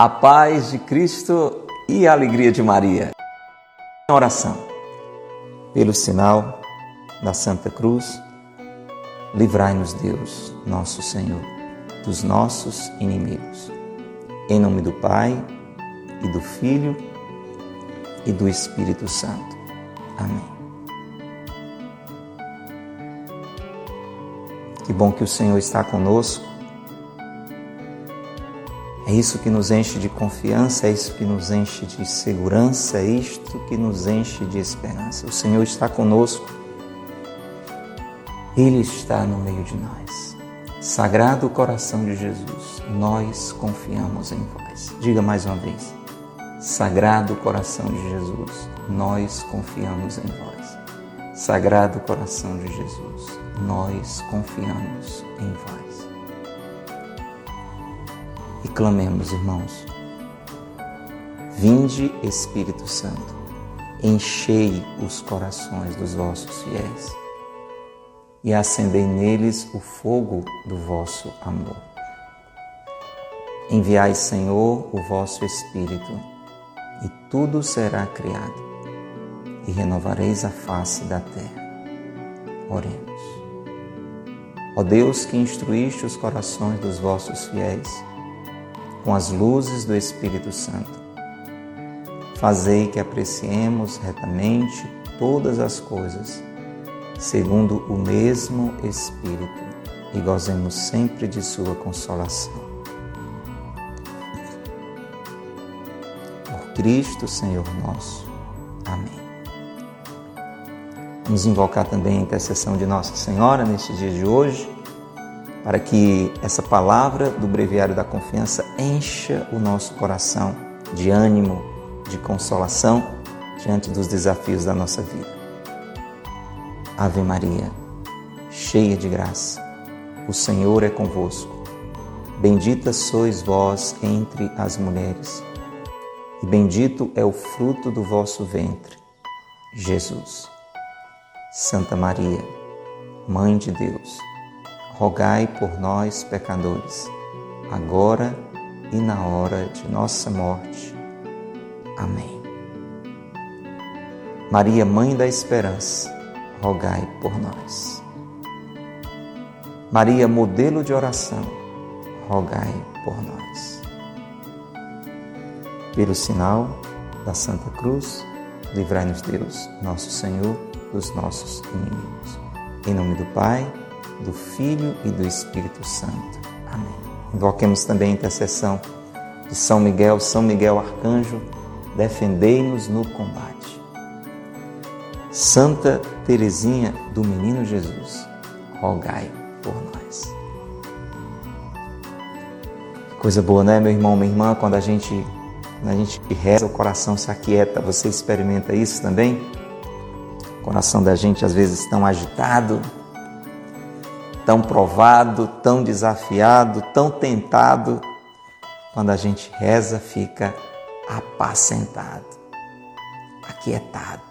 a paz de Cristo e a alegria de Maria. Oração. Pelo sinal da Santa Cruz, livrai-nos Deus, nosso Senhor, dos nossos inimigos. Em nome do Pai e do Filho e do Espírito Santo. Amém. Que bom que o Senhor está conosco é isso que nos enche de confiança, é isso que nos enche de segurança, é isto que nos enche de esperança. O Senhor está conosco, Ele está no meio de nós. Sagrado coração de Jesus, nós confiamos em vós. Diga mais uma vez. Sagrado coração de Jesus, nós confiamos em vós. Sagrado coração de Jesus, nós confiamos em vós e clamemos, irmãos. Vinde, Espírito Santo, enchei os corações dos vossos fiéis e acendei neles o fogo do vosso amor. Enviai, Senhor, o vosso Espírito, e tudo será criado, e renovareis a face da terra. Oremos. Ó Deus que instruíste os corações dos vossos fiéis, com as luzes do Espírito Santo. Fazei que apreciemos retamente todas as coisas, segundo o mesmo Espírito, e gozemos sempre de Sua consolação. Por Cristo, Senhor nosso. Amém. Vamos invocar também a intercessão de Nossa Senhora neste dia de hoje para que essa palavra do breviário da confiança encha o nosso coração de ânimo, de consolação diante dos desafios da nossa vida. Ave Maria, cheia de graça, o Senhor é convosco. Bendita sois vós entre as mulheres, e bendito é o fruto do vosso ventre, Jesus. Santa Maria, Mãe de Deus, rogai por nós, pecadores, agora e na hora de nossa morte. Amém. Maria, Mãe da Esperança, rogai por nós. Maria, modelo de oração, rogai por nós. Pelo sinal da Santa Cruz, livrai-nos Deus, nosso Senhor, dos nossos inimigos. Em nome do Pai, do Filho e do Espírito Santo. Amém. Invoquemos também a intercessão de São Miguel, São Miguel Arcanjo, defendei-nos no combate. Santa Teresinha do Menino Jesus, rogai por nós. Coisa boa, né, meu irmão, minha irmã, quando a gente quando a gente reza, o coração se aquieta. Você experimenta isso também? O coração da gente às vezes tão agitado, tão provado, tão desafiado, tão tentado, quando a gente reza, fica apacentado, aquietado.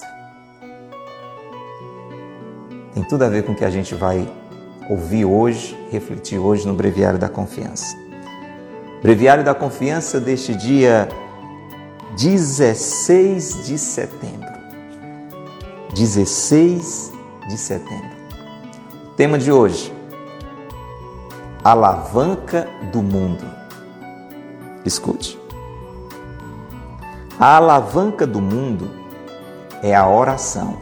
Tem tudo a ver com o que a gente vai ouvir hoje, refletir hoje no Breviário da Confiança. Breviário da Confiança deste dia 16 de setembro. 16 de setembro. O tema de hoje: alavanca do mundo. Escute. A alavanca do mundo é a oração.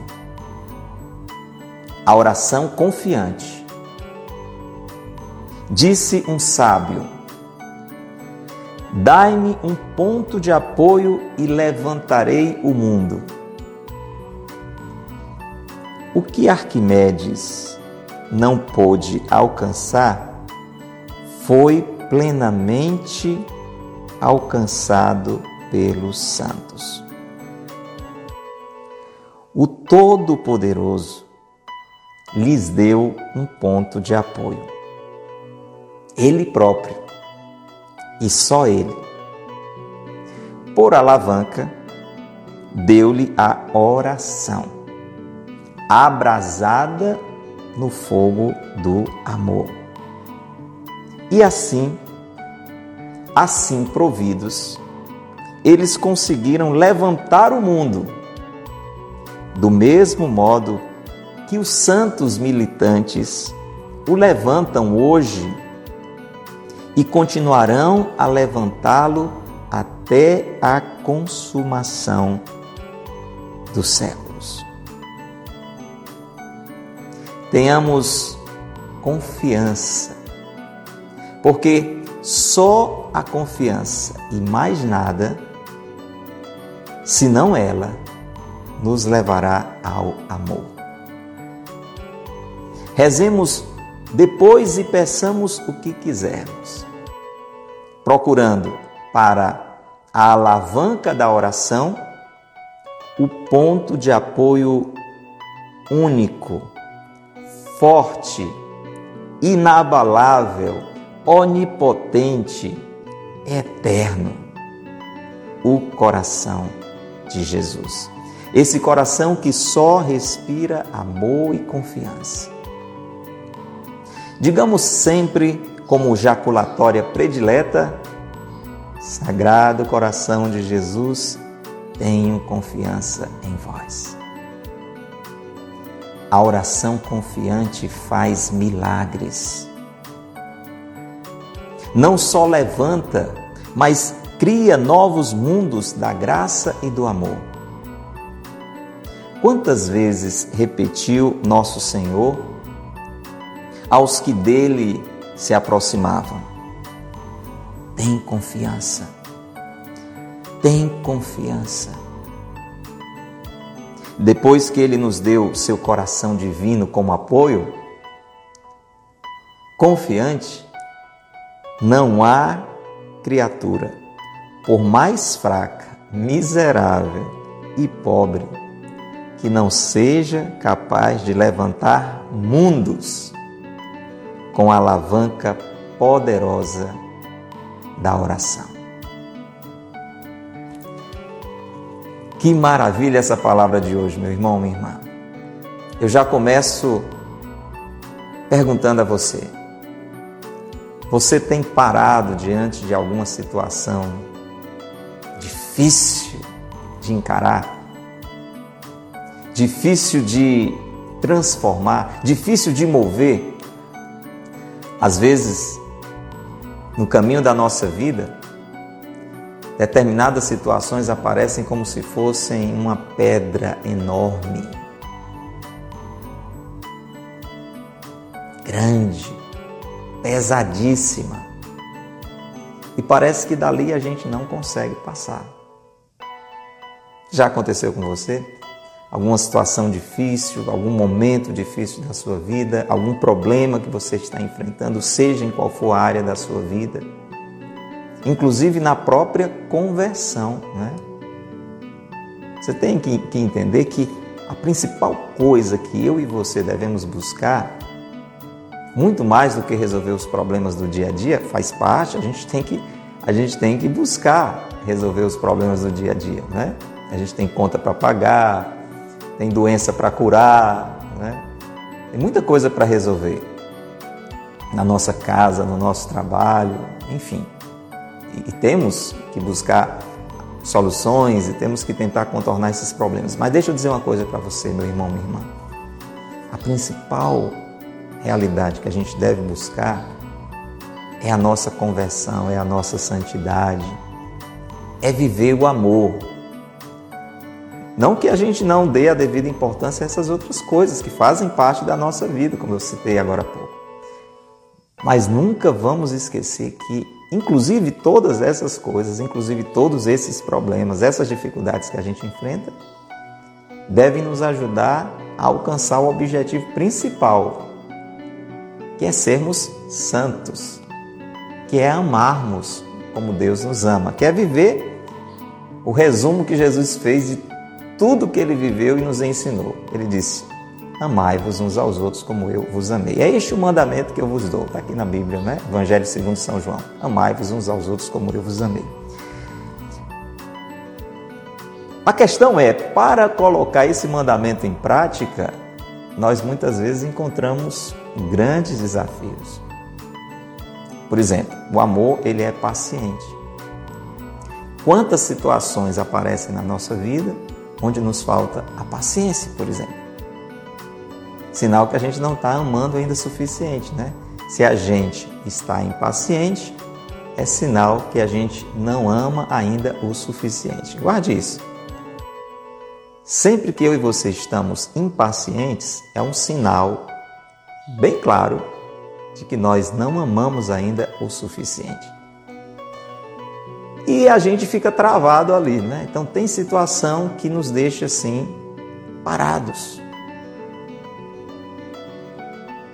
A oração confiante. Disse um sábio: Dai-me um ponto de apoio e levantarei o mundo. O que Arquimedes não pôde alcançar, foi plenamente alcançado pelos santos. O Todo-Poderoso lhes deu um ponto de apoio. Ele próprio e só ele. Por alavanca, deu-lhe a oração, abrasada no fogo do amor. E assim, assim providos, eles conseguiram levantar o mundo do mesmo modo que os santos militantes o levantam hoje e continuarão a levantá-lo até a consumação dos séculos. Tenhamos confiança, porque só a confiança e mais nada, senão ela, nos levará ao amor. Rezemos depois e peçamos o que quisermos, procurando para a alavanca da oração o ponto de apoio único, forte, inabalável, onipotente, eterno, o coração de Jesus. Esse coração que só respira amor e confiança. Digamos sempre, como jaculatória predileta, Sagrado coração de Jesus, tenho confiança em vós. A oração confiante faz milagres. Não só levanta, mas cria novos mundos da graça e do amor. Quantas vezes repetiu nosso Senhor aos que dele se aproximavam: Tem confiança, tem confiança. Depois que ele nos deu seu coração divino como apoio, confiante, não há criatura, por mais fraca, miserável e pobre, que não seja capaz de levantar mundos com a alavanca poderosa da oração. Que maravilha essa palavra de hoje, meu irmão, minha irmã. Eu já começo perguntando a você: você tem parado diante de alguma situação difícil de encarar? difícil de transformar, difícil de mover. Às vezes, no caminho da nossa vida, determinadas situações aparecem como se fossem uma pedra enorme, grande, pesadíssima. E parece que dali a gente não consegue passar. Já aconteceu com você? alguma situação difícil, algum momento difícil da sua vida, algum problema que você está enfrentando, seja em qual for a área da sua vida, inclusive na própria conversão. Né? Você tem que, entender que a principal coisa que eu e você devemos buscar, muito mais do que resolver os problemas do dia a dia, faz parte, a gente tem que, a gente tem que buscar resolver os problemas do dia a dia. Né? A gente tem conta para pagar, tem doença para curar, né? tem muita coisa para resolver na nossa casa, no nosso trabalho, enfim. E, e temos que buscar soluções e temos que tentar contornar esses problemas. Mas deixa eu dizer uma coisa para você, meu irmão, minha irmã. A principal realidade que a gente deve buscar é a nossa conversão, é a nossa santidade, é viver o amor, não que a gente não dê a devida importância a essas outras coisas que fazem parte da nossa vida, como eu citei agora há pouco. Mas nunca vamos esquecer que, inclusive, todas essas coisas, inclusive todos esses problemas, essas dificuldades que a gente enfrenta, devem nos ajudar a alcançar o objetivo principal, que é sermos santos, que é amarmos como Deus nos ama, que é viver o resumo que Jesus fez de tudo que ele viveu e nos ensinou. Ele disse: Amai-vos uns aos outros como eu vos amei. É este o mandamento que eu vos dou, está aqui na Bíblia, né? Evangelho segundo São João. Amai-vos uns aos outros como eu vos amei. A questão é, para colocar esse mandamento em prática, nós muitas vezes encontramos grandes desafios. Por exemplo, o amor ele é paciente. Quantas situações aparecem na nossa vida onde nos falta a paciência, por exemplo? Sinal que a gente não está amando ainda o suficiente, né? Se a gente está impaciente, é sinal que a gente não ama ainda o suficiente. Guarde isso. Sempre que eu e você estamos impacientes, é um sinal bem claro de que nós não amamos ainda o suficiente. E a gente fica travado ali, né? Então tem situação que nos deixa assim parados.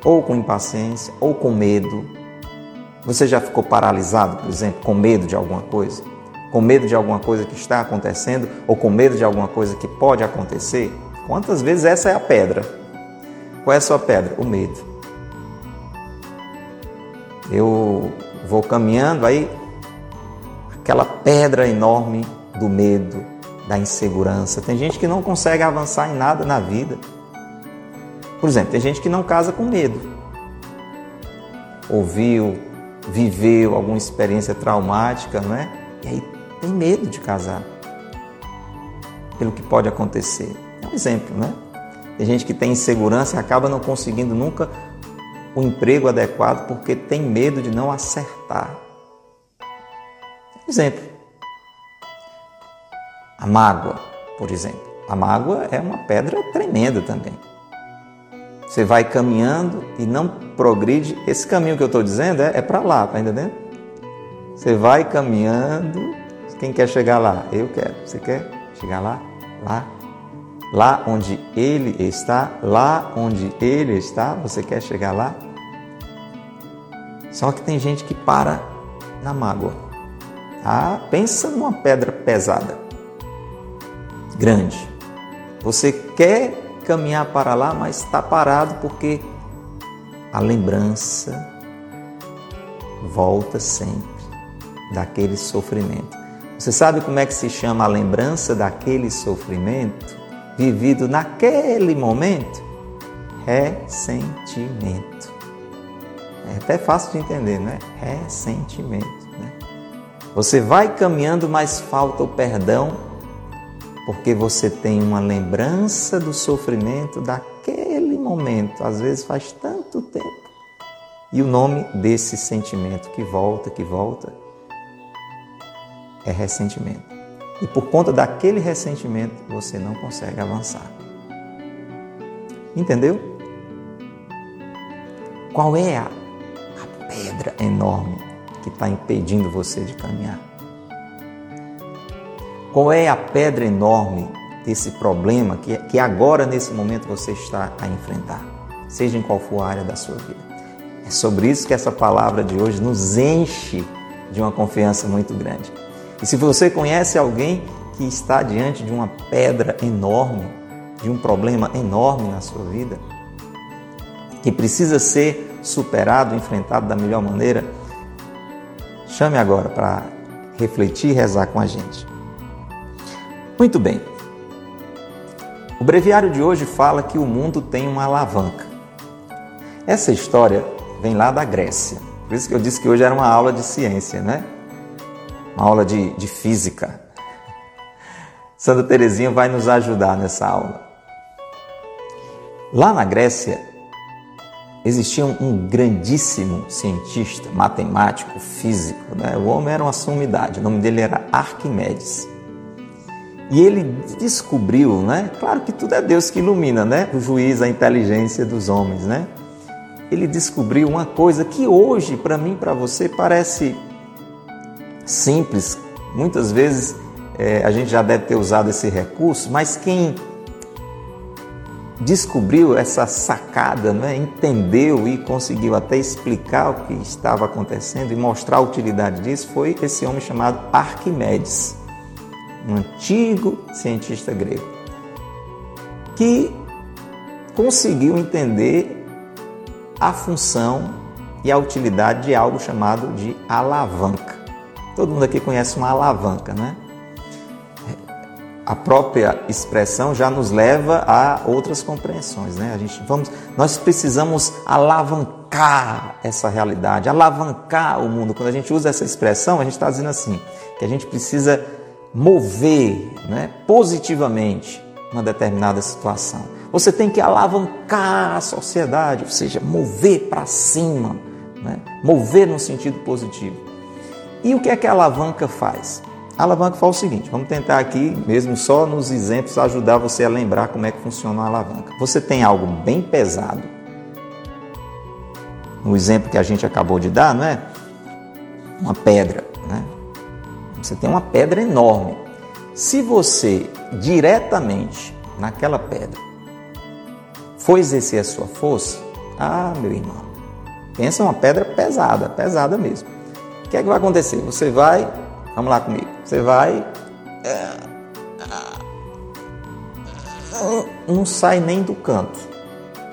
Ou com impaciência, ou com medo. Você já ficou paralisado, por exemplo, com medo de alguma coisa? com medo de alguma coisa que está acontecendo ou com medo de alguma coisa que pode acontecer? Quantas vezes essa é a pedra? Qual é a sua pedra? O medo. Eu vou caminhando, aí aquela pedra enorme do medo, da insegurança. Tem gente que não consegue avançar em nada na vida. Por exemplo, tem gente que não casa com medo. Ouviu, viveu alguma experiência traumática, não é? E aí tem medo de casar pelo que pode acontecer. É um exemplo, né? Tem gente que tem insegurança e acaba não conseguindo nunca o emprego adequado porque tem medo de não acertar. Exemplo. A mágoa, por exemplo. A mágoa é uma pedra tremenda também. Você vai caminhando e não progride. Esse caminho que eu estou dizendo é, é para lá, tá entendendo? Você vai caminhando quem quer chegar lá? Eu quero. Você quer chegar lá? Lá? Lá onde Ele está? Lá onde Ele está? Você quer chegar lá? Só que tem gente que para na mágoa. Ah, pensa numa pedra pesada, grande. Você quer caminhar para lá, mas está parado porque a lembrança volta sempre daquele sofrimento. Você sabe como é que se chama a lembrança daquele sofrimento vivido naquele momento? Ressentimento. É até fácil de entender, né? Ressentimento. Né? Você vai caminhando, mas falta o perdão, porque você tem uma lembrança do sofrimento daquele momento. Às vezes faz tanto tempo. E o nome desse sentimento que volta, que volta, é ressentimento. E por conta daquele ressentimento, você não consegue avançar. Entendeu? Qual é a, a pedra enorme que está impedindo você de caminhar? Qual é a pedra enorme desse problema que, que agora, nesse momento, você está a enfrentar? Seja em qual for a área da sua vida. É sobre isso que essa palavra de hoje nos enche de uma confiança muito grande. E se você conhece alguém que está diante de uma pedra enorme, de um problema enorme na sua vida, que precisa ser superado, enfrentado da melhor maneira, chame agora para refletir e rezar com a gente. Muito bem. O breviário de hoje fala que o mundo tem uma alavanca. Essa história vem lá da Grécia. Por isso que eu disse que hoje era uma aula de ciência, né? Uma aula de, de física. Santa Teresinha vai nos ajudar nessa aula. Lá na Grécia, existia um grandíssimo cientista, matemático, físico. Né? O homem era uma sumidade, o nome dele era Arquimedes. E ele descobriu, né? Claro que tudo é Deus que ilumina, né? O juiz, a inteligência dos homens, né? Ele descobriu uma coisa que hoje, para mim, para você, parece simples, muitas vezes é, a gente já deve ter usado esse recurso, mas quem descobriu essa sacada, né, entendeu e conseguiu até explicar o que estava acontecendo e mostrar a utilidade disso foi esse homem chamado Arquimedes, um antigo cientista grego, que conseguiu entender a função e a utilidade de algo chamado de alavanca. Todo mundo aqui conhece uma alavanca, né? a própria expressão já nos leva a outras compreensões, né? A gente vamos, nós precisamos alavancar essa realidade, alavancar o mundo. Quando a gente usa essa expressão, a gente está dizendo assim que a gente precisa mover, né, positivamente uma determinada situação. Você tem que alavancar a sociedade, ou seja, mover para cima, né? mover no sentido positivo. E o que é que a alavanca faz? A alavanca faz o seguinte: vamos tentar aqui, mesmo só nos exemplos, ajudar você a lembrar como é que funciona a alavanca. Você tem algo bem pesado, no exemplo que a gente acabou de dar, não é? Uma pedra, né? Você tem uma pedra enorme. Se você diretamente naquela pedra for exercer a sua força, ah, meu irmão, pensa uma pedra pesada, pesada mesmo. Que é que vai acontecer? Você vai Vamos lá comigo. Você vai. Não sai nem do canto.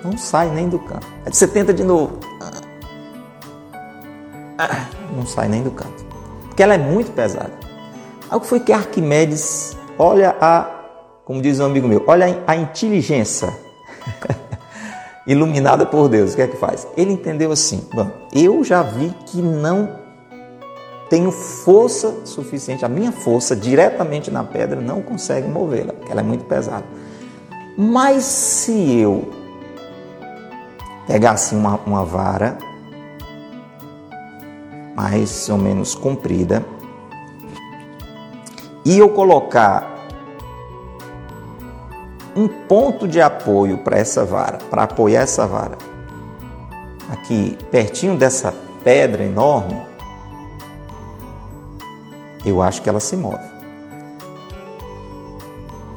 Não sai nem do canto. Aí você tenta de novo. Não sai nem do canto. Porque ela é muito pesada. Aí o que foi que Arquimedes, olha a, como diz um amigo meu, olha a inteligência iluminada por Deus. O que é que faz? Ele entendeu assim: bom, eu já vi que não tenho força suficiente, a minha força diretamente na pedra não consegue movê-la, porque ela é muito pesada. Mas se eu pegasse uma, uma vara mais ou menos comprida e eu colocar um ponto de apoio para essa vara, para apoiar essa vara, aqui pertinho dessa pedra enorme, eu acho que ela se move.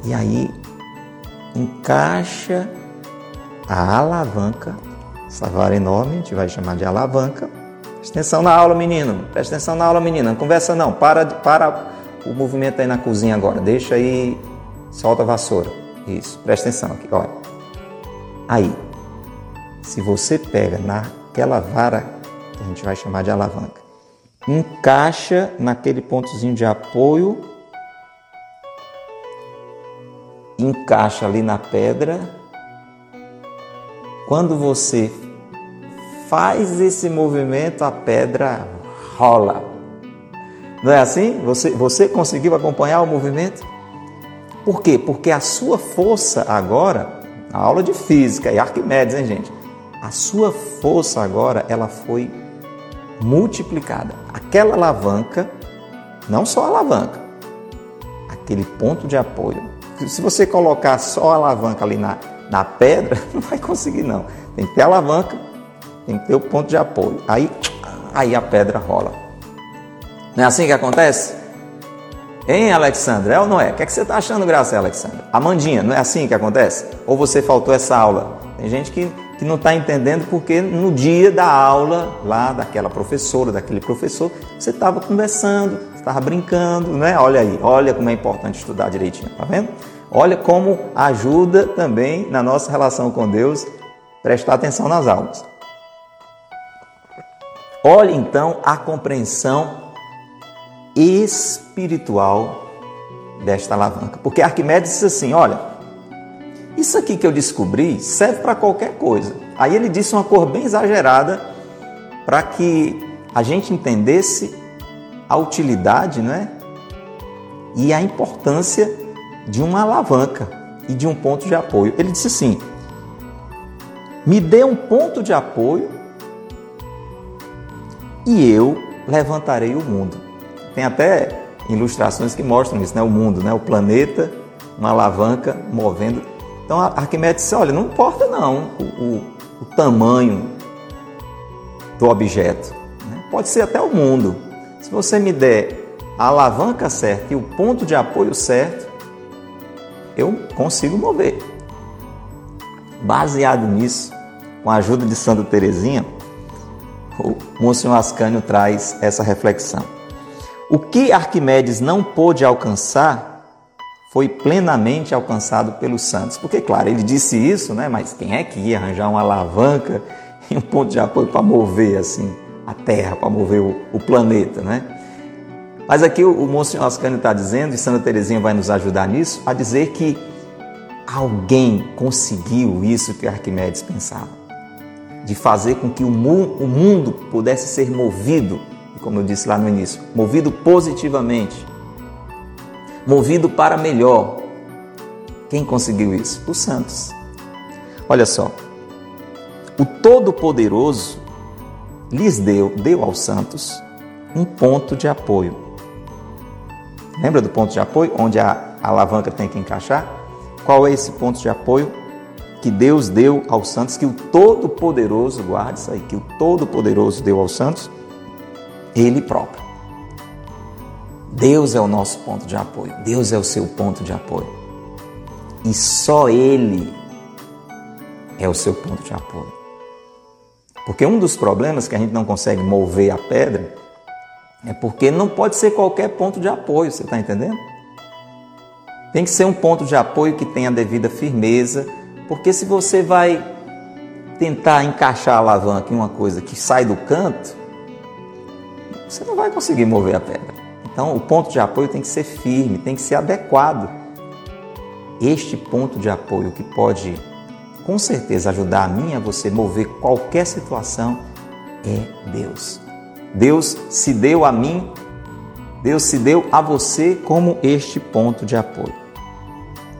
E aí encaixa a alavanca, essa vara enorme, a gente vai chamar de alavanca. Presta atenção na aula, menino. Presta atenção na aula, menina. Não conversa não. Para, para o movimento aí na cozinha agora. Deixa aí, solta a vassoura. Isso. Presta atenção aqui, olha. Aí, se você pega naquela vara que a gente vai chamar de alavanca encaixa naquele pontozinho de apoio, encaixa ali na pedra. Quando você faz esse movimento, a pedra rola. Não é assim? Você, você conseguiu acompanhar o movimento? Por quê? Porque a sua força agora, a aula de física e Arquimedes, hein, gente? A sua força agora, ela foi multiplicada. Aquela alavanca, não só a alavanca, aquele ponto de apoio. Se você colocar só a alavanca ali na, na pedra, não vai conseguir não. Tem que ter a alavanca, tem que ter o ponto de apoio. Aí, aí a pedra rola. Não é assim que acontece? Hein, Alexandra? É ou não é? O que, é que você está achando, Graça, Alexandra? Amandinha, não é assim que acontece? Ou você faltou essa aula? Tem gente que não está entendendo porque no dia da aula, lá daquela professora, daquele professor, você estava conversando, estava brincando, né? Olha aí, olha como é importante estudar direitinho, tá vendo? Olha como ajuda também na nossa relação com Deus prestar atenção nas aulas. Olha então a compreensão espiritual desta alavanca, porque Arquimedes disse assim: olha isso aqui que eu descobri serve para qualquer coisa. Aí ele disse uma cor bem exagerada para que a gente entendesse a utilidade né? e a importância de uma alavanca e de um ponto de apoio. Ele disse assim: me dê um ponto de apoio e eu levantarei o mundo. Tem até ilustrações que mostram isso, né? O mundo, né? O planeta, uma alavanca movendo então Arquimedes disse: olha, não importa não o, o, o tamanho do objeto, né? pode ser até o mundo. Se você me der a alavanca certa e o ponto de apoio certo, eu consigo mover. Baseado nisso, com a ajuda de Santa Teresinha, o Monsenhor Ascânio traz essa reflexão. O que Arquimedes não pôde alcançar, foi plenamente alcançado pelos santos. Porque, claro, ele disse isso, né? mas quem é que ia arranjar uma alavanca e um ponto de apoio para mover assim a Terra, para mover o, o planeta? Né? Mas aqui o, o Monsenhor Ascânio está dizendo, e Santa Teresinha vai nos ajudar nisso, a dizer que alguém conseguiu isso que Arquimedes pensava, de fazer com que o, mu o mundo pudesse ser movido, como eu disse lá no início, movido positivamente, movido para melhor. Quem conseguiu isso? Os santos. Olha só, o Todo-Poderoso lhes deu, deu aos santos um ponto de apoio. Lembra do ponto de apoio? Onde a alavanca tem que encaixar? Qual é esse ponto de apoio que Deus deu aos santos? Que o Todo-Poderoso, guarde isso aí, que o Todo-Poderoso deu aos santos? Ele próprio. Deus é o nosso ponto de apoio. Deus é o seu ponto de apoio. E só Ele é o seu ponto de apoio. Porque um dos problemas que a gente não consegue mover a pedra é porque não pode ser qualquer ponto de apoio, você está entendendo? Tem que ser um ponto de apoio que tenha a devida firmeza, porque se você vai tentar encaixar a alavanca em uma coisa que sai do canto, você não vai conseguir mover a pedra. Então, o ponto de apoio tem que ser firme, tem que ser adequado. Este ponto de apoio que pode com certeza ajudar a mim a você mover qualquer situação é Deus. Deus se deu a mim, Deus se deu a você como este ponto de apoio.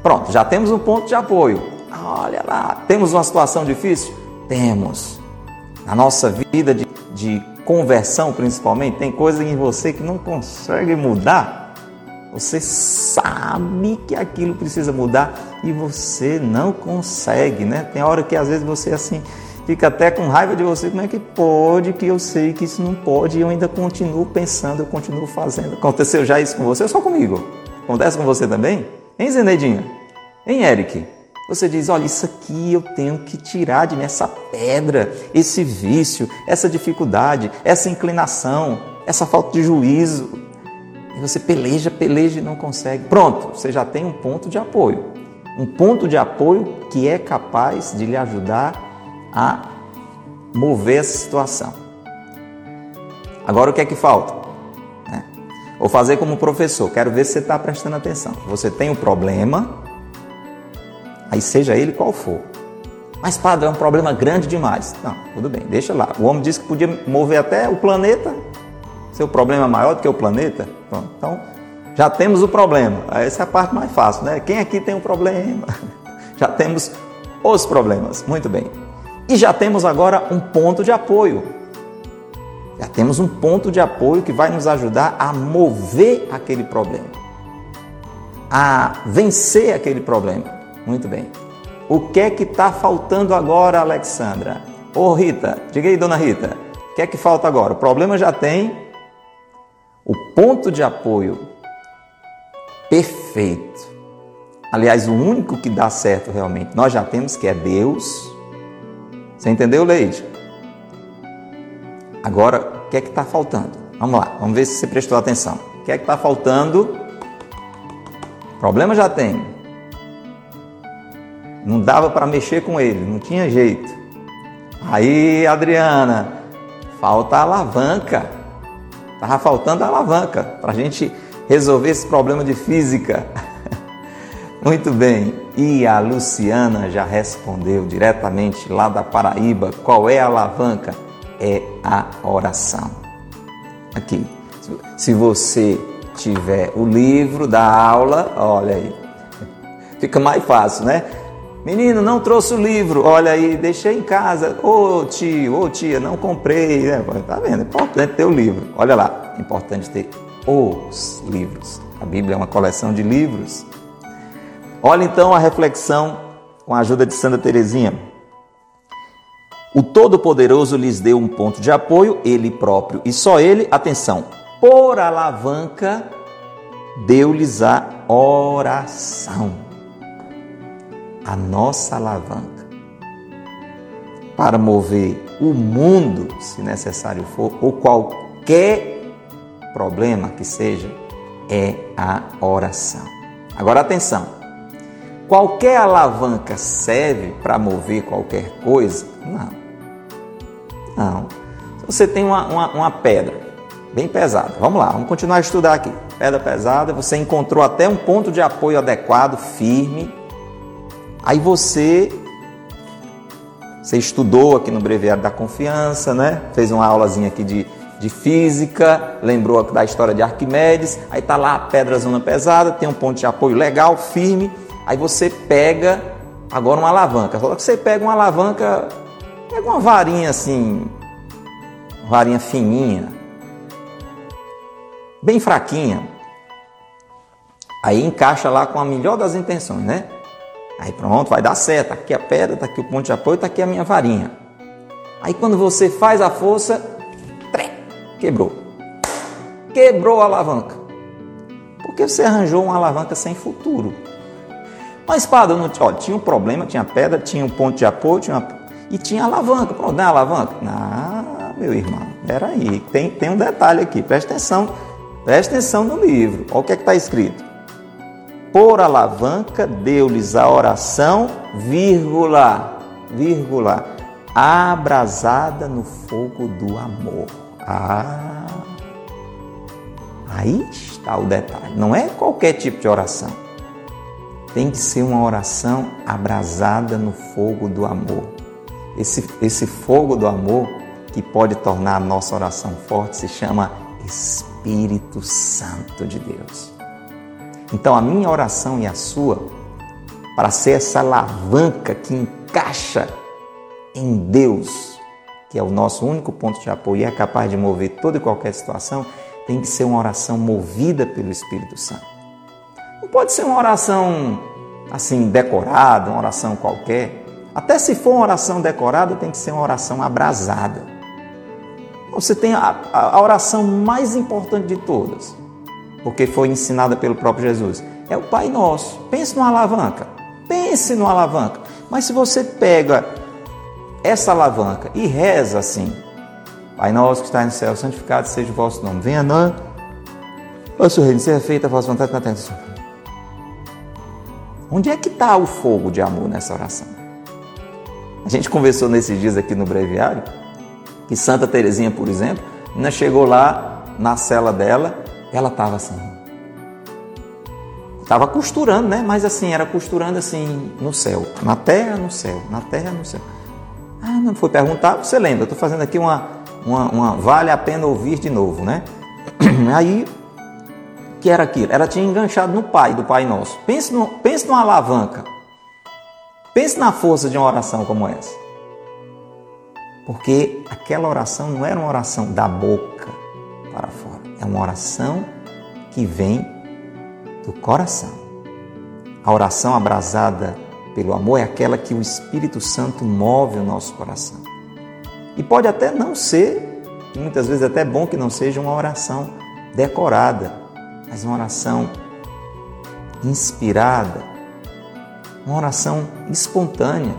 Pronto, já temos um ponto de apoio. Olha lá, temos uma situação difícil? Temos. Na nossa vida de, de conversão, principalmente, tem coisa em você que não consegue mudar você sabe que aquilo precisa mudar e você não consegue, né? Tem hora que às vezes você assim fica até com raiva de você, como é que pode que eu sei que isso não pode e eu ainda continuo pensando, eu continuo fazendo. Aconteceu já isso com você ou só comigo? Acontece com você também? Hein, Zenedinha? Hein, Eric? Você diz: olha, isso aqui eu tenho que tirar de mim, essa pedra, esse vício, essa dificuldade, essa inclinação, essa falta de juízo. E você peleja, peleja e não consegue. Pronto, você já tem um ponto de apoio. Um ponto de apoio que é capaz de lhe ajudar a mover essa situação. Agora o que é que falta? É. Vou fazer como professor, quero ver se você está prestando atenção. Você tem um problema, aí seja ele qual for. Mas, padre, é um problema grande demais. Não, tudo bem, deixa lá. O homem disse que podia mover até o planeta seu problema é maior do que o planeta? Pronto. Então, já temos o problema. Essa é a parte mais fácil, né? Quem aqui tem um problema? Já temos os problemas. Muito bem. E já temos agora um ponto de apoio. Já temos um ponto de apoio que vai nos ajudar a mover aquele problema, a vencer aquele problema. Muito bem. O que é que está faltando agora, Alexandra? Ô Rita, diga aí, dona Rita, o que é que falta agora? O problema já tem, o ponto de apoio perfeito. Aliás, o único que dá certo realmente, nós já temos que é Deus. Você entendeu, Leide? Agora, o que é que está faltando? Vamos lá, vamos ver se você prestou atenção. O que é que está faltando? Problema já tem. Não dava para mexer com ele, não tinha jeito. Aí, Adriana, falta alavanca. Estava faltando a alavanca para a gente resolver esse problema de física. Muito bem. E a Luciana já respondeu diretamente lá da Paraíba. Qual é a alavanca? É a oração. Aqui. Se você tiver o livro da aula, olha aí. Fica mais fácil, né? Menino, não trouxe o livro. Olha aí, deixei em casa. Ô tio, ô tia, não comprei. Né? Tá vendo? É importante ter o livro. Olha lá, é importante ter os livros. A Bíblia é uma coleção de livros. Olha então a reflexão com a ajuda de Santa Teresinha. O Todo-Poderoso lhes deu um ponto de apoio, ele próprio, e só ele, atenção, por alavanca, deu-lhes a oração a nossa alavanca para mover o mundo, se necessário for, ou qualquer problema que seja, é a oração. Agora atenção, qualquer alavanca serve para mover qualquer coisa? Não. Não. Você tem uma, uma, uma pedra, bem pesada. Vamos lá, vamos continuar a estudar aqui. Pedra pesada, você encontrou até um ponto de apoio adequado, firme. Aí você você estudou aqui no Breviário da Confiança, né? Fez uma aulazinha aqui de, de física, lembrou da história de Arquimedes. Aí tá lá a pedra zona pesada, tem um ponto de apoio legal, firme. Aí você pega agora uma alavanca. Só que você pega uma alavanca, pega uma varinha assim, varinha fininha, bem fraquinha. Aí encaixa lá com a melhor das intenções, né? Aí pronto, vai dar certo. Aqui a pedra, tá aqui o ponto de apoio, tá aqui a minha varinha. Aí quando você faz a força, quebrou. Quebrou a alavanca. Porque você arranjou uma alavanca sem futuro. Mas, padre, não, ó, tinha um problema, tinha pedra, tinha um ponto de apoio, tinha uma, e tinha alavanca. Pronto, não é alavanca? Ah, meu irmão, peraí, tem, tem um detalhe aqui, presta atenção, presta atenção no livro. Olha o que é está escrito por alavanca, deu-lhes a oração, vírgula, vírgula, abrasada no fogo do amor. Ah, aí está o detalhe. Não é qualquer tipo de oração. Tem que ser uma oração abrasada no fogo do amor. Esse, esse fogo do amor que pode tornar a nossa oração forte se chama Espírito Santo de Deus. Então a minha oração e a sua, para ser essa alavanca que encaixa em Deus, que é o nosso único ponto de apoio e é capaz de mover toda e qualquer situação, tem que ser uma oração movida pelo Espírito Santo. Não pode ser uma oração assim decorada, uma oração qualquer. Até se for uma oração decorada, tem que ser uma oração abrasada. Você tem a, a, a oração mais importante de todas, porque foi ensinada pelo próprio Jesus. É o Pai Nosso. Pense numa alavanca. Pense numa alavanca. Mas se você pega essa alavanca e reza assim: Pai nosso que está no céu, santificado seja o vosso nome. Venha não. Vosso reino, seja feita a vossa vontade na terra. Onde é que está o fogo de amor nessa oração? A gente conversou nesses dias aqui no breviário que Santa Teresinha, por exemplo, ainda chegou lá na cela dela ela estava assim. Estava costurando, né? Mas assim, era costurando assim no céu. Na terra, no céu. Na terra, no céu. Ah, não foi perguntar, você lembra? Estou fazendo aqui uma, uma, uma, Vale a pena ouvir de novo, né? Aí, que era aquilo? Ela tinha enganchado no Pai, do Pai Nosso. Pense, no, pense numa alavanca. Pense na força de uma oração como essa. Porque aquela oração não era uma oração da boca para fora é uma oração que vem do coração. A oração abrasada pelo amor é aquela que o Espírito Santo move o nosso coração. E pode até não ser, muitas vezes até bom que não seja uma oração decorada, mas uma oração inspirada, uma oração espontânea,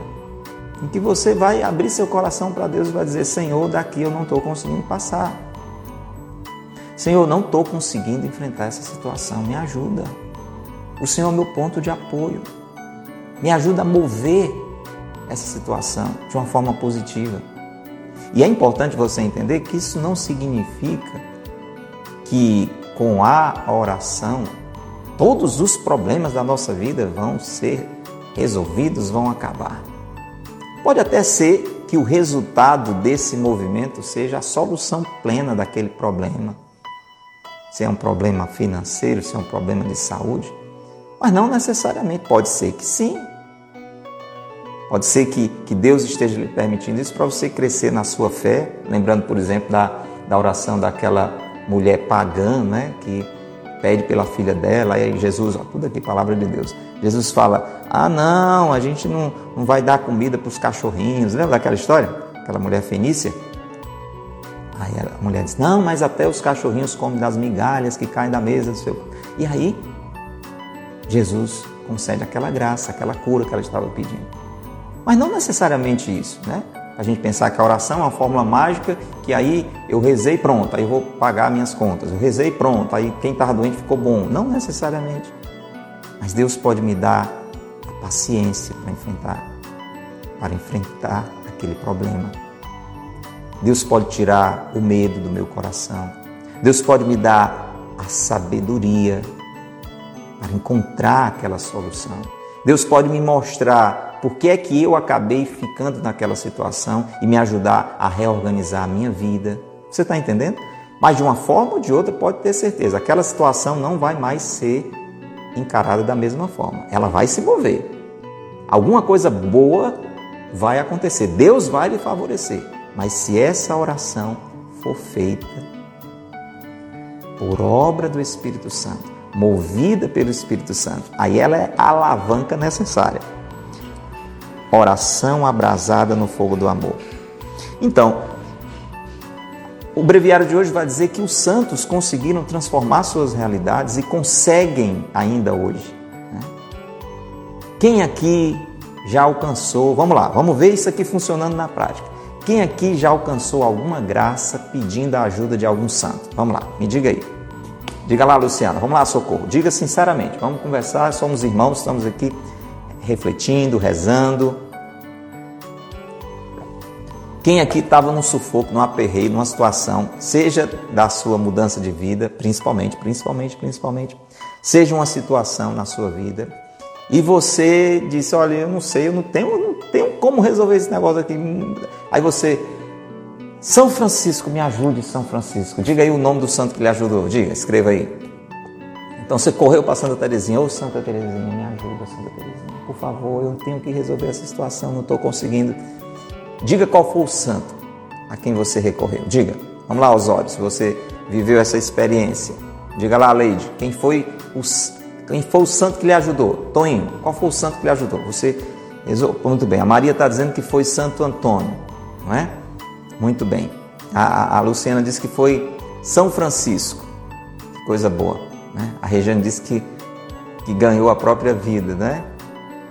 em que você vai abrir seu coração para Deus e vai dizer: Senhor, daqui eu não estou conseguindo passar. Senhor, não estou conseguindo enfrentar essa situação, me ajuda. O Senhor é meu ponto de apoio. Me ajuda a mover essa situação de uma forma positiva. E é importante você entender que isso não significa que com a oração todos os problemas da nossa vida vão ser resolvidos, vão acabar. Pode até ser que o resultado desse movimento seja a solução plena daquele problema se é um problema financeiro, se é um problema de saúde. Mas não necessariamente. Pode ser que sim. Pode ser que, que Deus esteja lhe permitindo isso para você crescer na sua fé. Lembrando, por exemplo, da, da oração daquela mulher pagã, né? Que pede pela filha dela. E Jesus, ó, tudo aqui, palavra de Deus. Jesus fala: Ah, não, a gente não, não vai dar comida para os cachorrinhos. Lembra daquela história? Aquela mulher fenícia? Aí a mulher diz: Não, mas até os cachorrinhos comem das migalhas que caem da mesa do seu. E aí, Jesus concede aquela graça, aquela cura que ela estava pedindo. Mas não necessariamente isso, né? A gente pensar que a oração é uma fórmula mágica que aí eu rezei pronto, aí eu vou pagar minhas contas. Eu rezei pronto, aí quem estava doente ficou bom. Não necessariamente. Mas Deus pode me dar a paciência para enfrentar, para enfrentar aquele problema Deus pode tirar o medo do meu coração. Deus pode me dar a sabedoria para encontrar aquela solução. Deus pode me mostrar por que é que eu acabei ficando naquela situação e me ajudar a reorganizar a minha vida. Você está entendendo? Mas de uma forma ou de outra, pode ter certeza, aquela situação não vai mais ser encarada da mesma forma. Ela vai se mover. Alguma coisa boa vai acontecer. Deus vai lhe favorecer. Mas se essa oração for feita por obra do Espírito Santo, movida pelo Espírito Santo, aí ela é a alavanca necessária. Oração abrasada no fogo do amor. Então, o breviário de hoje vai dizer que os santos conseguiram transformar suas realidades e conseguem ainda hoje. Né? Quem aqui já alcançou, vamos lá, vamos ver isso aqui funcionando na prática. Quem aqui já alcançou alguma graça pedindo a ajuda de algum santo? Vamos lá, me diga aí. Diga lá, Luciana, vamos lá, socorro. Diga sinceramente, vamos conversar, somos irmãos, estamos aqui refletindo, rezando. Quem aqui estava num sufoco, num aperreio, numa situação, seja da sua mudança de vida, principalmente, principalmente, principalmente, seja uma situação na sua vida, e você disse, olha, eu não sei, eu não tenho, tenho como resolver esse negócio aqui. Aí você, São Francisco, me ajude, São Francisco. Diga aí o nome do santo que lhe ajudou. Diga, escreva aí. Então você correu para Santa Terezinha. Ô Santa Terezinha, me ajuda, Santa Terezinha. Por favor, eu tenho que resolver essa situação, não estou conseguindo. Diga qual foi o santo a quem você recorreu. Diga. Vamos lá, Osório, se você viveu essa experiência. Diga lá, Leide, quem foi o quem foi o santo que lhe ajudou? Toninho, qual foi o santo que lhe ajudou? Você muito bem. A Maria está dizendo que foi Santo Antônio, não é? Muito bem. A, a, Luciana disse que foi São Francisco. Que coisa boa. Né? A Regiane disse que, que ganhou a própria vida, né?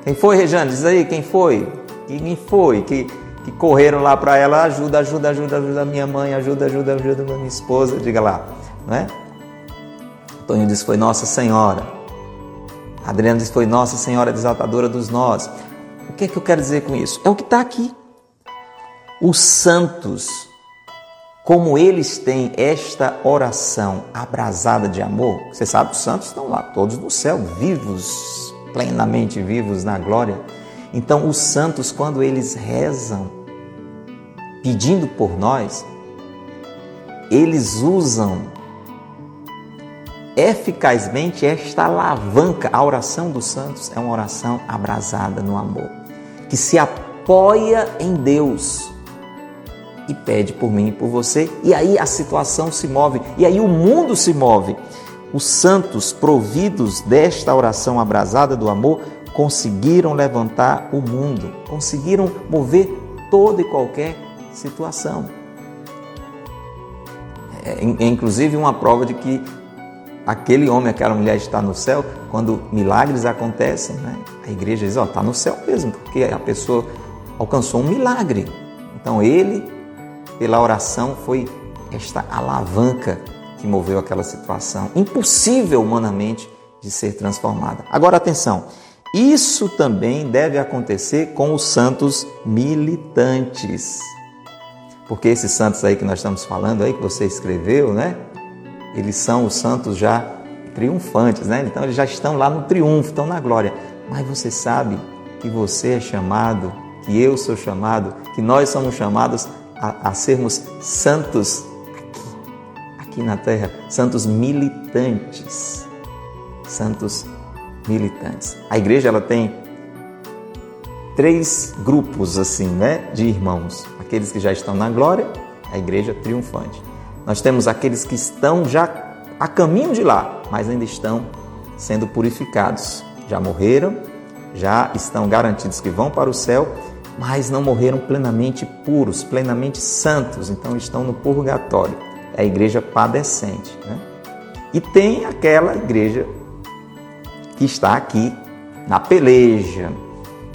Quem foi, Regiane? Diz aí, quem foi? Quem foi? Que, que correram lá para ela, ajuda, ajuda, ajuda, ajuda minha mãe, ajuda, ajuda, ajuda minha esposa, diga lá, não é? Antônio disse foi Nossa Senhora. Adriano diz: Foi Nossa Senhora Desatadora dos Nós. O que é que eu quero dizer com isso? É o que está aqui. Os santos, como eles têm esta oração abrasada de amor, você sabe, os santos estão lá, todos no céu, vivos, plenamente vivos na glória. Então, os santos, quando eles rezam, pedindo por nós, eles usam eficazmente esta alavanca. A oração dos santos é uma oração abrasada no amor, que se apoia em Deus e pede por mim e por você, e aí a situação se move, e aí o mundo se move. Os santos, providos desta oração abrasada do amor, conseguiram levantar o mundo, conseguiram mover toda e qualquer situação. É, é inclusive uma prova de que aquele homem, aquela mulher está no céu, quando milagres acontecem, né? a igreja diz, ó, está no céu mesmo, porque a pessoa alcançou um milagre. Então ele, pela oração, foi esta alavanca que moveu aquela situação, impossível humanamente de ser transformada. Agora atenção, isso também deve acontecer com os santos militantes. Porque esses santos aí que nós estamos falando aí, que você escreveu, né? Eles são os santos já triunfantes, né? Então eles já estão lá no triunfo, estão na glória. Mas você sabe que você é chamado, que eu sou chamado, que nós somos chamados a, a sermos santos aqui, aqui na terra, santos militantes. Santos militantes. A igreja ela tem três grupos assim, né, de irmãos. Aqueles que já estão na glória, a igreja triunfante. Nós temos aqueles que estão já a caminho de lá, mas ainda estão sendo purificados. Já morreram, já estão garantidos que vão para o céu, mas não morreram plenamente puros, plenamente santos, então estão no purgatório. É a igreja padecente. Né? E tem aquela igreja que está aqui na peleja,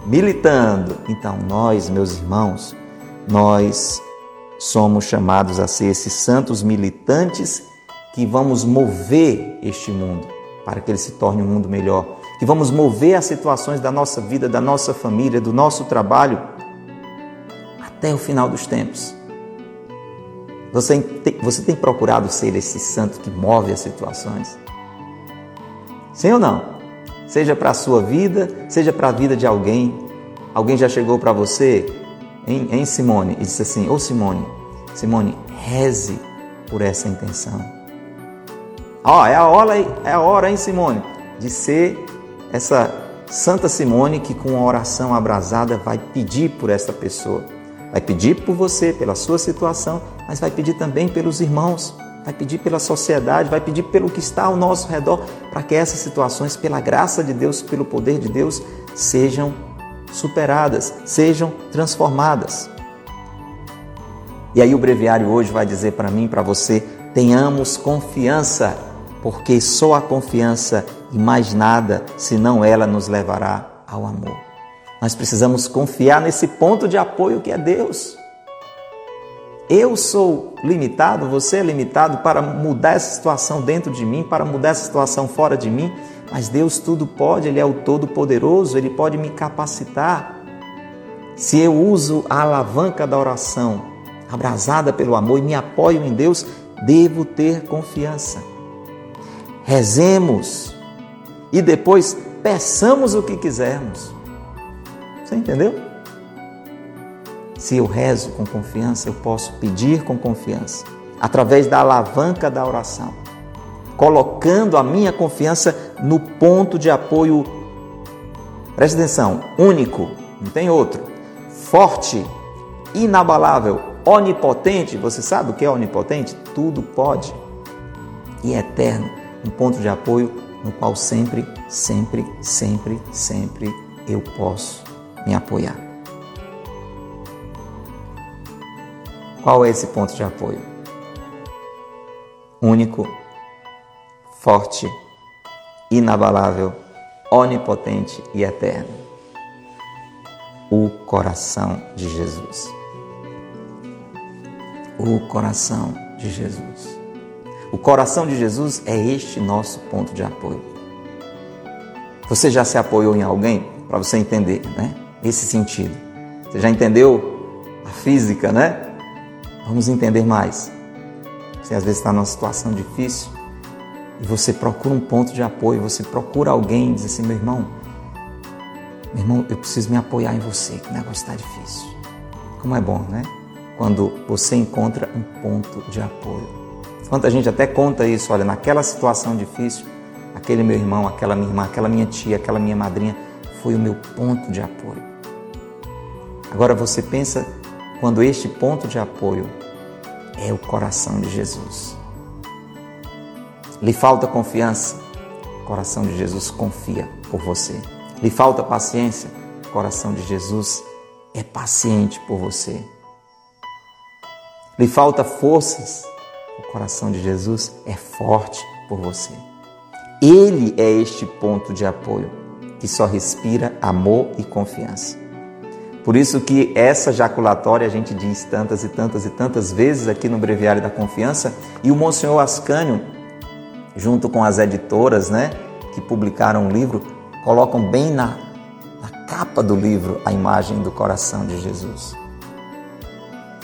militando. Então, nós, meus irmãos, nós somos chamados a ser esses santos militantes que vamos mover este mundo para que ele se torne um mundo melhor, que vamos mover as situações da nossa vida, da nossa família, do nosso trabalho até o final dos tempos. Você tem, você tem procurado ser esse santo que move as situações? Sim ou não? Seja para a sua vida, seja para a vida de alguém. Alguém já chegou para você, em, em Simone, e disse assim: Ô oh, Simone, Simone, reze por essa intenção. Ó, oh, é a hora, é a hora, hein, Simone, de ser essa Santa Simone que com uma oração abrasada vai pedir por essa pessoa. Vai pedir por você, pela sua situação, mas vai pedir também pelos irmãos, vai pedir pela sociedade, vai pedir pelo que está ao nosso redor, para que essas situações, pela graça de Deus, pelo poder de Deus, sejam superadas, sejam transformadas. E aí o breviário hoje vai dizer para mim, para você, tenhamos confiança, porque só a confiança e mais nada, senão ela nos levará ao amor. Nós precisamos confiar nesse ponto de apoio que é Deus. Eu sou limitado, você é limitado para mudar essa situação dentro de mim, para mudar essa situação fora de mim, mas Deus tudo pode, Ele é o Todo-Poderoso, Ele pode me capacitar. Se eu uso a alavanca da oração, abrasada pelo amor e me apoio em Deus, devo ter confiança. Rezemos e depois peçamos o que quisermos. Você entendeu? Se eu rezo com confiança, eu posso pedir com confiança, através da alavanca da oração, colocando a minha confiança no ponto de apoio, presta atenção, único, não tem outro, forte, inabalável, onipotente. Você sabe o que é onipotente? Tudo pode. E eterno, um ponto de apoio no qual sempre, sempre, sempre, sempre eu posso me apoiar. Qual é esse ponto de apoio? Único, forte, inabalável, onipotente e eterno. O coração de Jesus. O coração de Jesus. O coração de Jesus é este nosso ponto de apoio. Você já se apoiou em alguém? Para você entender, né? Esse sentido. Você já entendeu a física, né? Vamos entender mais. Você às vezes está numa situação difícil e você procura um ponto de apoio, você procura alguém e diz assim, meu irmão, meu irmão, eu preciso me apoiar em você, que negócio está difícil. Como é bom, né? Quando você encontra um ponto de apoio. Quanta gente até conta isso, olha, naquela situação difícil, aquele meu irmão, aquela minha irmã, aquela minha tia, aquela minha madrinha foi o meu ponto de apoio. Agora você pensa quando este ponto de apoio é o coração de Jesus. Lhe falta confiança? O coração de Jesus confia por você. Lhe falta paciência? O coração de Jesus é paciente por você. Lhe falta forças? O coração de Jesus é forte por você. Ele é este ponto de apoio que só respira amor e confiança. Por isso que essa jaculatória a gente diz tantas e tantas e tantas vezes aqui no Breviário da Confiança e o Monsenhor Ascânio, junto com as editoras, né, que publicaram o livro, colocam bem na, na capa do livro a imagem do coração de Jesus.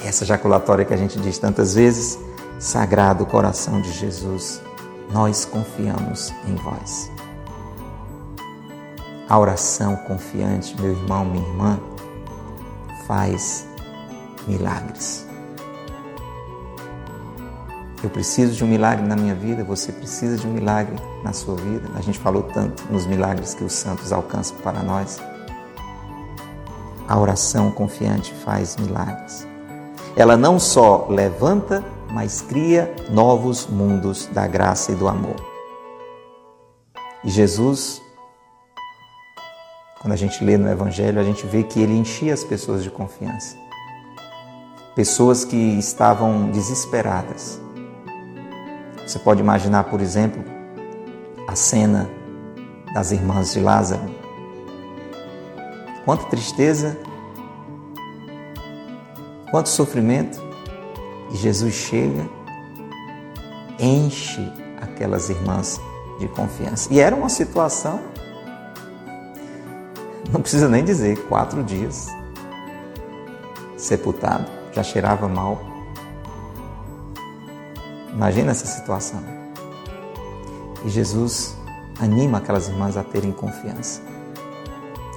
Essa jaculatória que a gente diz tantas vezes, Sagrado Coração de Jesus, nós confiamos em vós. A oração confiante, meu irmão, minha irmã, faz milagres. Eu preciso de um milagre na minha vida, você precisa de um milagre na sua vida. A gente falou tanto nos milagres que os santos alcançam para nós. A oração confiante faz milagres. Ela não só levanta, mas cria novos mundos da graça e do amor. E Jesus quando a gente lê no Evangelho, a gente vê que ele enchia as pessoas de confiança. Pessoas que estavam desesperadas. Você pode imaginar, por exemplo, a cena das irmãs de Lázaro. Quanta tristeza, quanto sofrimento. E Jesus chega, enche aquelas irmãs de confiança. E era uma situação não precisa nem dizer, quatro dias sepultado, já cheirava mal. Imagina essa situação. E Jesus anima aquelas irmãs a terem confiança.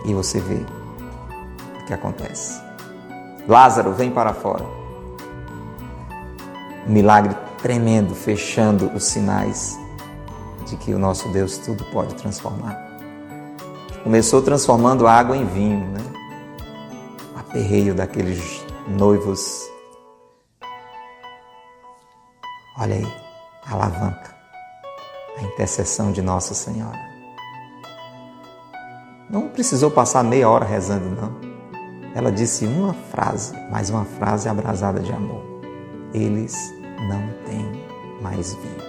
E você vê o que acontece. Lázaro, vem para fora. Um milagre tremendo, fechando os sinais de que o nosso Deus tudo pode transformar. Começou transformando a água em vinho, né? Aperreio daqueles noivos. Olha aí, a alavanca, a intercessão de Nossa Senhora. Não precisou passar meia hora rezando, não. Ela disse uma frase, mas uma frase abrasada de amor. Eles não têm mais vinho.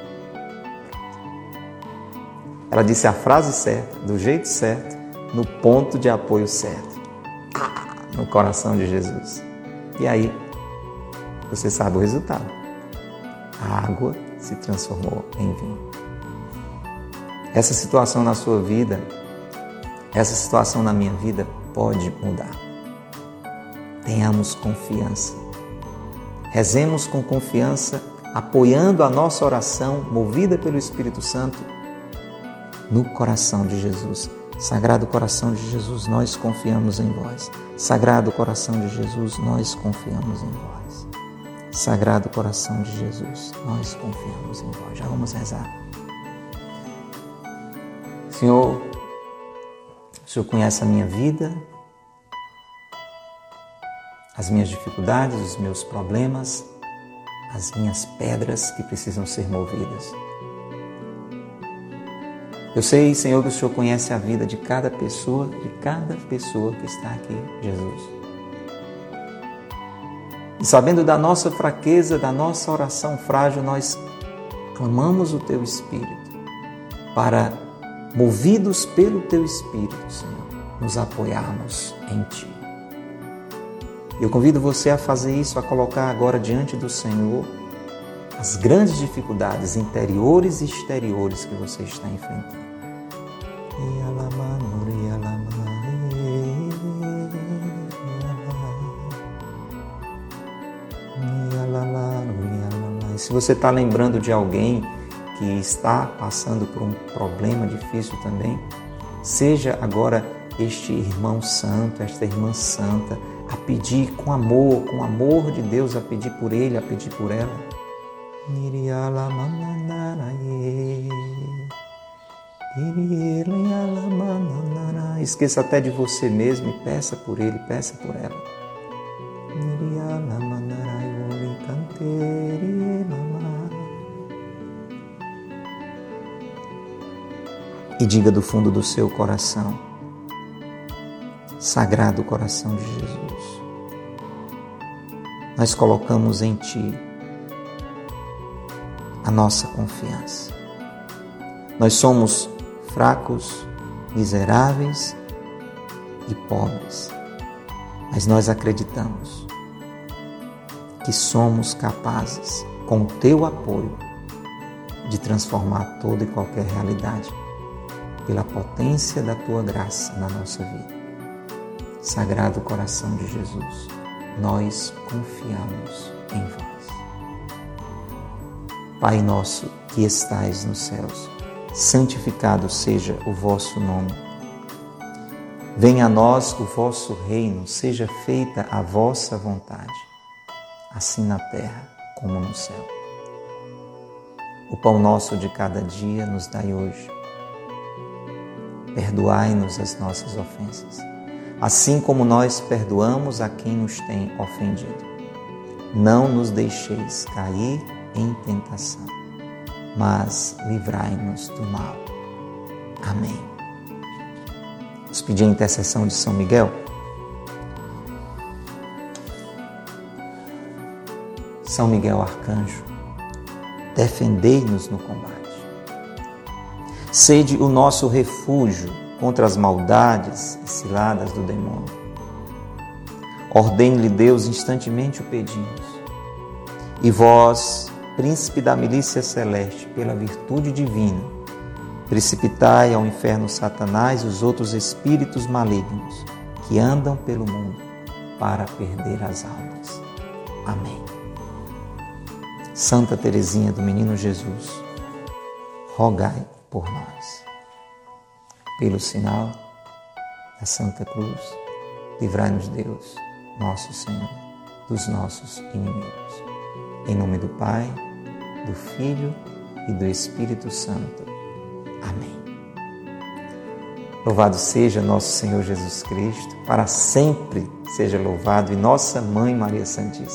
Ela disse a frase certa, do jeito certo, no ponto de apoio certo. Ah, no coração de Jesus. E aí, você sabe o resultado. A água se transformou em vinho. Essa situação na sua vida, essa situação na minha vida pode mudar. Tenhamos confiança. Rezemos com confiança, apoiando a nossa oração, movida pelo Espírito Santo no coração de Jesus. Sagrado coração de Jesus, nós confiamos em vós. Sagrado coração de Jesus, nós confiamos em vós. Sagrado coração de Jesus, nós confiamos em vós. Já vamos rezar. Senhor, o Senhor conhece a minha vida, as minhas dificuldades, os meus problemas, as minhas pedras que precisam ser movidas. Eu sei, Senhor, que o Senhor conhece a vida de cada pessoa, de cada pessoa que está aqui, Jesus. E sabendo da nossa fraqueza, da nossa oração frágil, nós clamamos o Teu Espírito para, movidos pelo Teu Espírito, Senhor, nos apoiarmos em Ti. Eu convido você a fazer isso, a colocar agora diante do Senhor as grandes dificuldades interiores e exteriores que você está enfrentando. E se você está lembrando de alguém que está passando por um problema difícil também, seja agora este irmão santo, esta irmã santa, a pedir com amor, com amor de Deus, a pedir por ele, a pedir por ela. Esqueça até de você mesmo e peça por ele, peça por ela. E diga do fundo do seu coração, Sagrado coração de Jesus, nós colocamos em Ti a nossa confiança. Nós somos fracos, miseráveis e pobres, mas nós acreditamos que somos capazes, com o teu apoio, de transformar toda e qualquer realidade pela potência da tua graça na nossa vida. Sagrado coração de Jesus, nós confiamos em vós. Pai nosso que estais nos céus, santificado seja o vosso nome. Venha a nós o vosso reino, seja feita a vossa vontade, assim na terra como no céu. O pão nosso de cada dia nos dai hoje. Perdoai-nos as nossas ofensas, assim como nós perdoamos a quem nos tem ofendido. Não nos deixeis cair em tentação mas livrai-nos do mal. Amém. Vamos pedir a intercessão de São Miguel. São Miguel Arcanjo, defendei-nos no combate. Sede o nosso refúgio contra as maldades e ciladas do demônio. Ordene-lhe Deus, instantemente o pedimos. E vós, príncipe da milícia celeste, pela virtude divina, precipitai ao inferno Satanás e os outros espíritos malignos que andam pelo mundo para perder as almas. Amém. Santa Teresinha do Menino Jesus, rogai por nós. Pelo sinal da Santa Cruz, livrai-nos Deus, nosso Senhor, dos nossos inimigos. Em nome do Pai, do Filho e do Espírito Santo. Amém. Louvado seja nosso Senhor Jesus Cristo, para sempre seja louvado e nossa Mãe Maria Santíssima.